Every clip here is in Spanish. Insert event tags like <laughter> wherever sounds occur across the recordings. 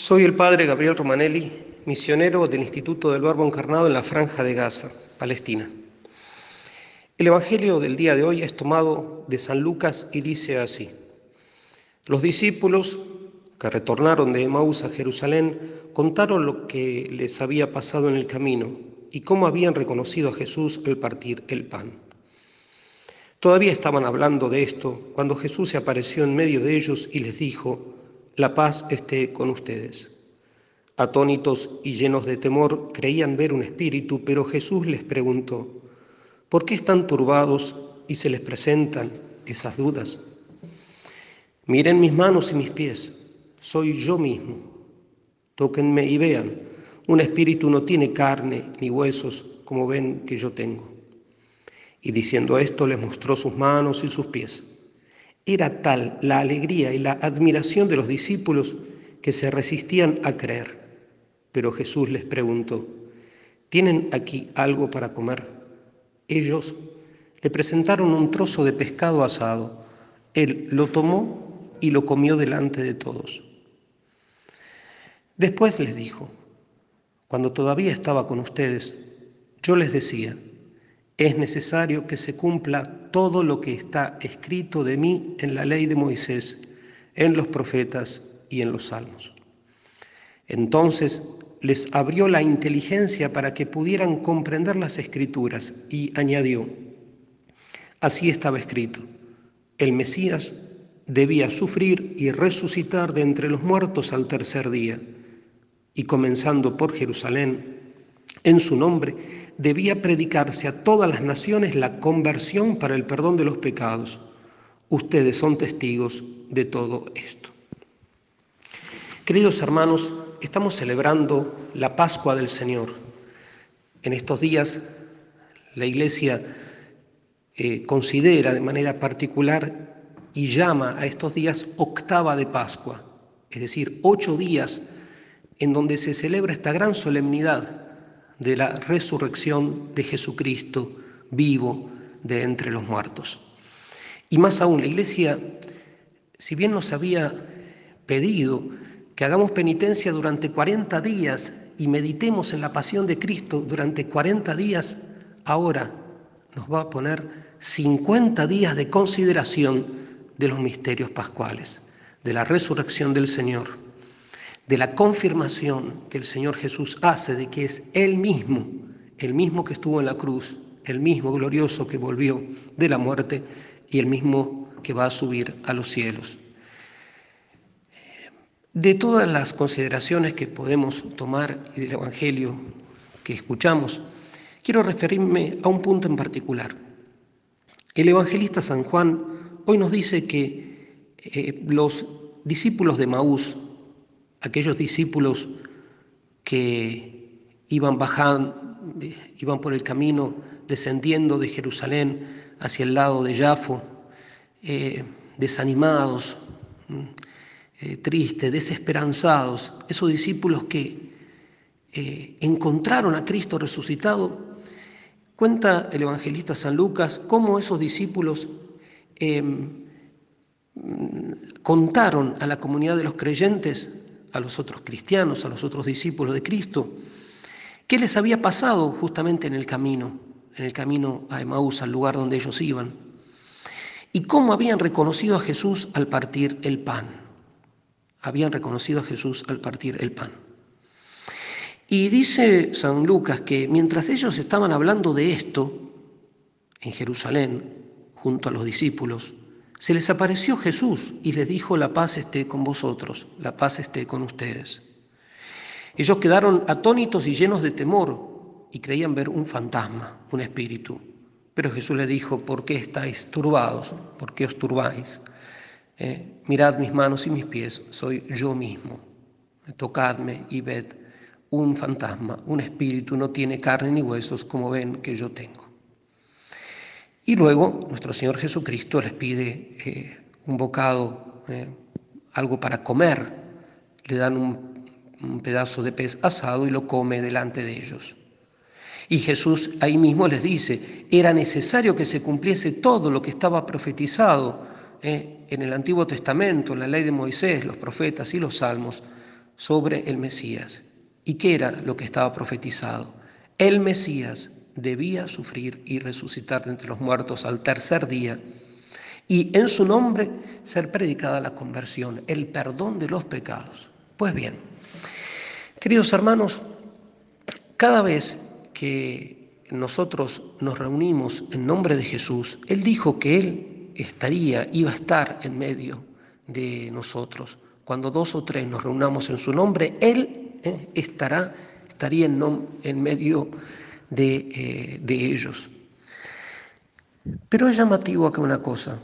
Soy el padre Gabriel Romanelli, misionero del Instituto del Verbo Encarnado en la Franja de Gaza, Palestina. El Evangelio del día de hoy es tomado de San Lucas y dice así. Los discípulos que retornaron de Emaús a Jerusalén contaron lo que les había pasado en el camino y cómo habían reconocido a Jesús al partir el pan. Todavía estaban hablando de esto cuando Jesús se apareció en medio de ellos y les dijo, la paz esté con ustedes. Atónitos y llenos de temor creían ver un espíritu, pero Jesús les preguntó, ¿por qué están turbados y se les presentan esas dudas? Miren mis manos y mis pies, soy yo mismo. Tóquenme y vean, un espíritu no tiene carne ni huesos como ven que yo tengo. Y diciendo esto les mostró sus manos y sus pies. Era tal la alegría y la admiración de los discípulos que se resistían a creer. Pero Jesús les preguntó, ¿tienen aquí algo para comer? Ellos le presentaron un trozo de pescado asado. Él lo tomó y lo comió delante de todos. Después les dijo, cuando todavía estaba con ustedes, yo les decía, es necesario que se cumpla todo lo que está escrito de mí en la ley de Moisés, en los profetas y en los salmos. Entonces les abrió la inteligencia para que pudieran comprender las escrituras y añadió, así estaba escrito, el Mesías debía sufrir y resucitar de entre los muertos al tercer día, y comenzando por Jerusalén, en su nombre, debía predicarse a todas las naciones la conversión para el perdón de los pecados. Ustedes son testigos de todo esto. Queridos hermanos, estamos celebrando la Pascua del Señor. En estos días la Iglesia eh, considera de manera particular y llama a estos días octava de Pascua, es decir, ocho días en donde se celebra esta gran solemnidad de la resurrección de Jesucristo vivo de entre los muertos. Y más aún, la Iglesia, si bien nos había pedido que hagamos penitencia durante 40 días y meditemos en la pasión de Cristo durante 40 días, ahora nos va a poner 50 días de consideración de los misterios pascuales, de la resurrección del Señor de la confirmación que el Señor Jesús hace de que es Él mismo, el mismo que estuvo en la cruz, el mismo glorioso que volvió de la muerte y el mismo que va a subir a los cielos. De todas las consideraciones que podemos tomar y del Evangelio que escuchamos, quiero referirme a un punto en particular. El evangelista San Juan hoy nos dice que eh, los discípulos de Maús, aquellos discípulos que iban bajando, iban por el camino descendiendo de Jerusalén hacia el lado de Jafo, eh, desanimados, eh, tristes, desesperanzados, esos discípulos que eh, encontraron a Cristo resucitado, cuenta el evangelista San Lucas cómo esos discípulos em, contaron a la comunidad de los creyentes a los otros cristianos, a los otros discípulos de Cristo, qué les había pasado justamente en el camino, en el camino a Emaús, al lugar donde ellos iban, y cómo habían reconocido a Jesús al partir el pan. Habían reconocido a Jesús al partir el pan. Y dice San Lucas que mientras ellos estaban hablando de esto en Jerusalén, junto a los discípulos, se les apareció Jesús y les dijo, la paz esté con vosotros, la paz esté con ustedes. Ellos quedaron atónitos y llenos de temor y creían ver un fantasma, un espíritu. Pero Jesús les dijo, ¿por qué estáis turbados? ¿Por qué os turbáis? Eh, mirad mis manos y mis pies, soy yo mismo. Tocadme y ved, un fantasma, un espíritu no tiene carne ni huesos como ven que yo tengo. Y luego nuestro Señor Jesucristo les pide eh, un bocado, eh, algo para comer. Le dan un, pedazo de pez asado y lo come delante de ellos. Y Jesús ahí mismo les dice, era necesario que se cumpliese todo lo que estaba profetizado eh, en el Antiguo Testamento, en la ley de Moisés, los profetas y los salmos, sobre el Mesías. ¿Y qué era lo que estaba profetizado? El Mesías debía sufrir y resucitar de entre los muertos al tercer día y en su nombre ser predicada la conversión, el perdón de los pecados. Pues bien, queridos hermanos, cada vez que nosotros nos reunimos en nombre de Jesús, Él dijo que Él estaría, iba a estar en medio de nosotros. Cuando dos o tres nos reunamos en su nombre, Él eh, estará, estaría en, en medio de, eh, de ellos. Pero es llamativo acá una cosa.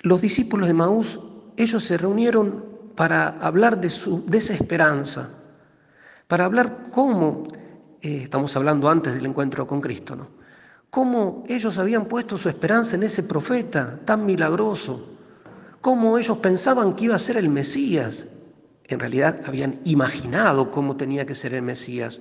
Los discípulos de Maús, ellos se reunieron para hablar de su desesperanza, para hablar cómo, eh, estamos hablando antes del encuentro con Cristo, ¿no? Cómo ellos habían puesto su esperanza en ese profeta tan milagroso, cómo ellos pensaban que iba a ser el Mesías. En realidad habían imaginado cómo tenía que ser el Mesías,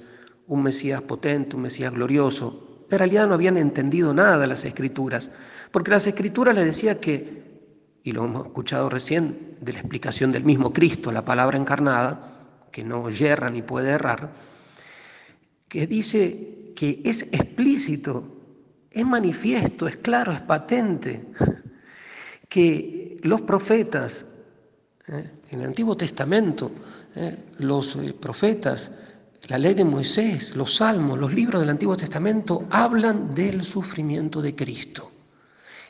un Mesías potente, un Mesías glorioso. En realidad no habían entendido nada las Escrituras, porque las Escrituras les decía que, y lo hemos escuchado recién de la explicación del mismo Cristo, la palabra encarnada, que no yerra ni puede errar, que dice que es explícito, es manifiesto, es claro, es patente, <laughs> que los profetas, ¿eh? en el Antiguo Testamento, ¿eh? los eh, profetas, la ley de Moisés, los salmos, los libros del Antiguo Testamento hablan del sufrimiento de Cristo.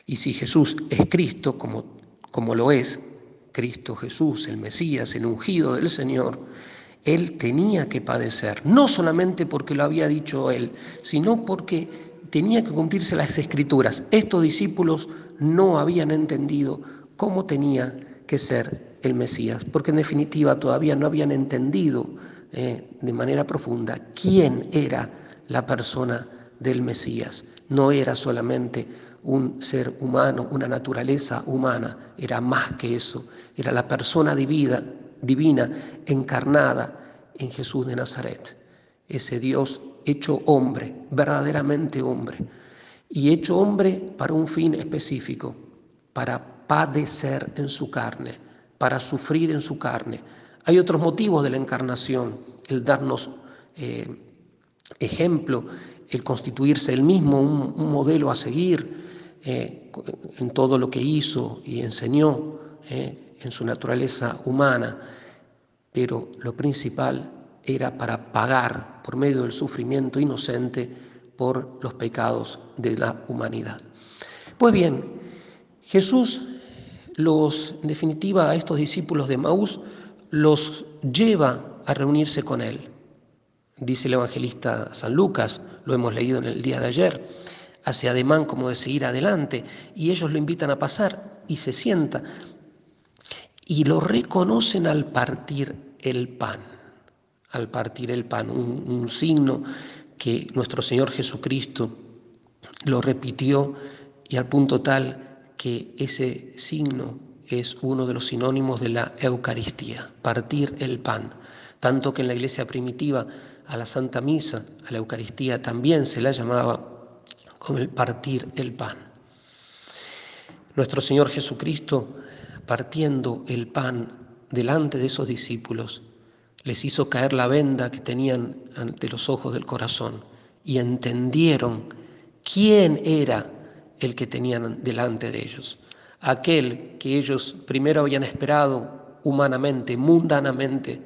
Y si Jesús es Cristo, como, como lo es, Cristo Jesús, el Mesías, el ungido del Señor, Él tenía que padecer, no solamente porque lo había dicho Él, sino porque tenía que cumplirse las escrituras. Estos discípulos no habían entendido cómo tenía que ser el Mesías, porque en definitiva todavía no habían entendido eh, de manera profunda quién era la persona del Mesías. No era solamente un ser humano, una naturaleza humana, era más que eso, era la persona divina, divina encarnada en Jesús de Nazaret, ese Dios hecho hombre, verdaderamente hombre, y hecho hombre para un fin específico, para padecer en su carne, para sufrir en su carne, hay otros motivos de la encarnación, el darnos eh, ejemplo, el constituirse él mismo un, modelo a seguir eh, en todo lo que hizo y enseñó eh, en su naturaleza humana, pero lo principal era para pagar por medio del sufrimiento inocente por los pecados de la humanidad. Pues bien, Jesús los, en definitiva, a estos discípulos de Maús, los lleva a reunirse con Él. Dice el evangelista San Lucas, lo hemos leído en el día de ayer, hace ademán como de seguir adelante y ellos lo invitan a pasar y se sienta y lo reconocen al partir el pan, al partir el pan, un, un signo que nuestro Señor Jesucristo lo repitió y al punto tal que ese signo es uno de los sinónimos de la Eucaristía, partir el pan. Tanto que en la iglesia primitiva a la Santa Misa, a la Eucaristía, también se la llamaba como el partir el pan. Nuestro Señor Jesucristo, partiendo el pan delante de esos discípulos, les hizo caer la venda que tenían ante los ojos del corazón y entendieron quién era el que tenían delante de ellos aquel que ellos primero habían esperado humanamente, mundanamente,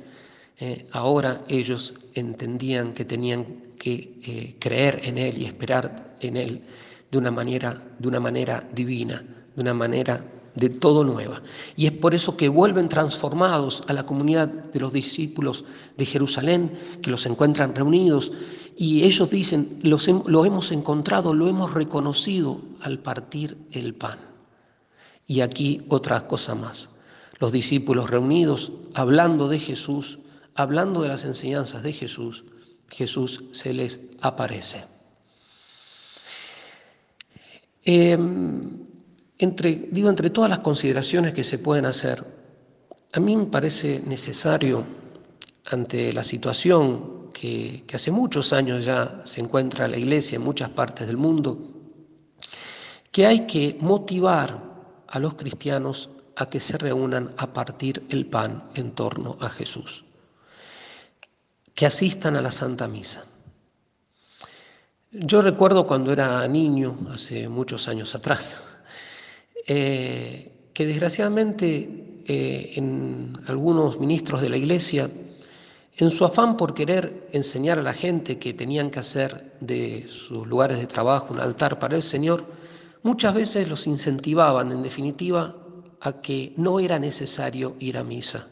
eh, ahora ellos entendían que tenían que eh, creer en Él y esperar en Él de una manera, de una manera divina, de una manera de todo nueva. Y es por eso que vuelven transformados a la comunidad de los discípulos de Jerusalén, que los encuentran reunidos, y ellos dicen, lo hemos encontrado, lo hemos reconocido al partir el pan. Y aquí otra cosa más. Los discípulos reunidos, hablando de Jesús, hablando de las enseñanzas de Jesús, Jesús se les aparece. Em, entre, digo, entre todas las consideraciones que se pueden hacer, a mí me parece necesario, ante la situación que, que hace muchos años ya se encuentra la Iglesia en muchas partes del mundo, que hay que motivar a los cristianos a que se reúnan a partir el pan en torno a Jesús. que asistan a la Santa Misa. Yo recuerdo cuando era niño, hace muchos años atrás, eh, que desgraciadamente eh, en algunos ministros de la Iglesia, en su afán por querer enseñar a la gente que tenían que hacer de sus lugares de trabajo un altar para el Señor, muchas veces los incentivaban, en definitiva, a que no era necesario ir a misa.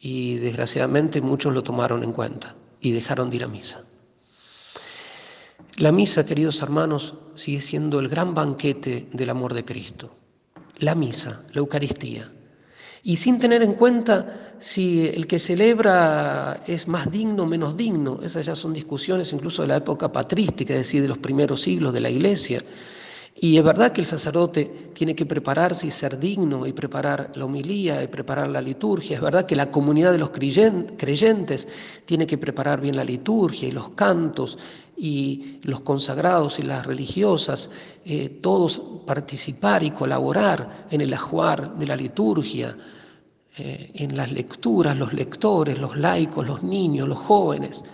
Y desgraciadamente muchos lo tomaron en cuenta y dejaron de ir a misa. La misa, queridos hermanos, sigue siendo el gran banquete del amor de Cristo. La misa, la Eucaristía. Y sin tener en cuenta si el que celebra es más digno o menos digno, esas ya son discusiones incluso de la época patrística, es decir, de los primeros siglos de la Iglesia. Y es verdad que el sacerdote tiene que prepararse y ser digno y preparar la homilía y preparar la liturgia. Es verdad que la comunidad de los creyentes tiene que preparar bien la liturgia y los cantos y los consagrados y las religiosas, eh, todos participar y colaborar en el ajuar de la liturgia, eh, en las lecturas, los lectores, los laicos, los niños, los jóvenes.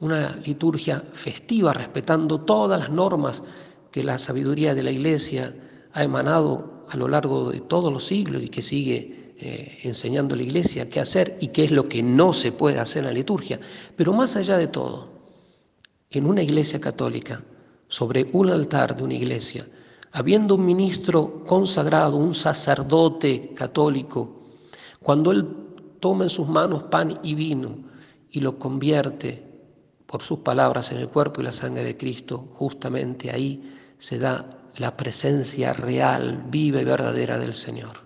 Una liturgia festiva respetando todas las normas que la sabiduría de la Iglesia ha emanado a lo largo de todos los siglos y que sigue eh, enseñando a la Iglesia qué hacer y qué es lo que no se puede hacer en la liturgia. Pero más allá de todo, en una iglesia católica, sobre un altar de una iglesia, habiendo un ministro consagrado, un sacerdote católico, cuando él toma en sus manos pan y vino y lo convierte por sus palabras en el cuerpo y la sangre de Cristo, justamente ahí se da la presencia real, viva y verdadera del Señor.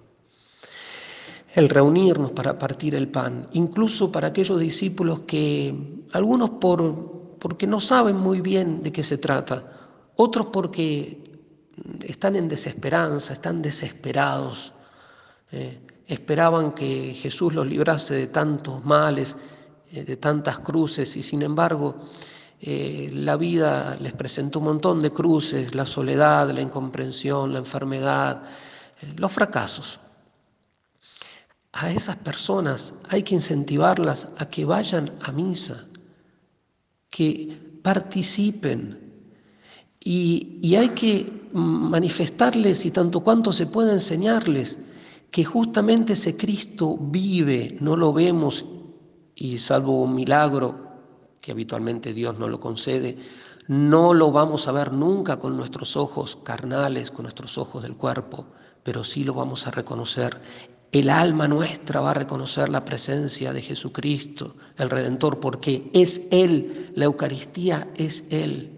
El reunirnos para partir el pan, incluso para aquellos discípulos que, algunos por, porque no saben muy bien de qué se trata, otros porque están en desesperanza, están desesperados, eh, esperaban que Jesús los librase de tantos males, eh, de tantas cruces, y sin embargo eh, la vida les presentó un montón de cruces, la soledad, la incomprensión, la enfermedad, eh, los fracasos. A esas personas hay que incentivarlas a que vayan a misa, que participen y, y hay que manifestarles y tanto cuanto se pueda enseñarles que justamente ese Cristo vive, no lo vemos y salvo un milagro que habitualmente Dios no lo concede, no lo vamos a ver nunca con nuestros ojos carnales, con nuestros ojos del cuerpo, pero sí lo vamos a reconocer. El alma nuestra va a reconocer la presencia de Jesucristo, el Redentor, porque es Él, la Eucaristía es Él.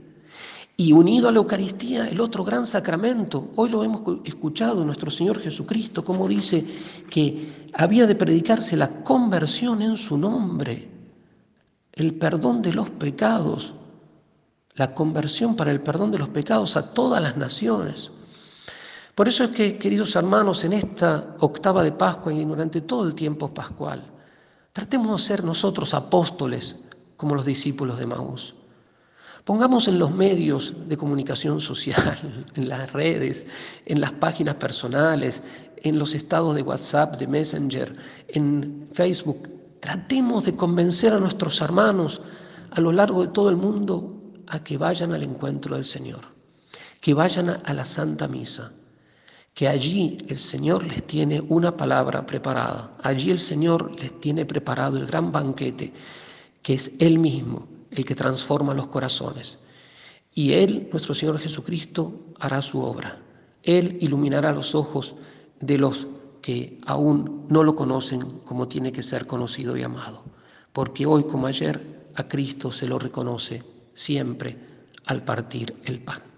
Y unido a la Eucaristía, el otro gran sacramento, hoy lo hemos escuchado, nuestro Señor Jesucristo, como dice que había de predicarse la conversión en su nombre el perdón de los pecados, la conversión para el perdón de los pecados a todas las naciones. Por eso es que, queridos hermanos, en esta octava de Pascua y durante todo el tiempo pascual, tratemos de ser nosotros apóstoles como los discípulos de Maús. Pongamos en los medios de comunicación social, <laughs> en las redes, en las páginas personales, en los estados de WhatsApp, de Messenger, en Facebook, Tratemos de convencer a nuestros hermanos a lo largo de todo el mundo a que vayan al encuentro del Señor, que vayan a la Santa Misa, que allí el Señor les tiene una palabra preparada, allí el Señor les tiene preparado el gran banquete, que es Él mismo el que transforma los corazones. Y Él, nuestro Señor Jesucristo, hará su obra. Él iluminará los ojos de los que aún no lo conocen como tiene que ser conocido y amado. Porque hoy como ayer a Cristo se lo reconoce siempre al partir el pan.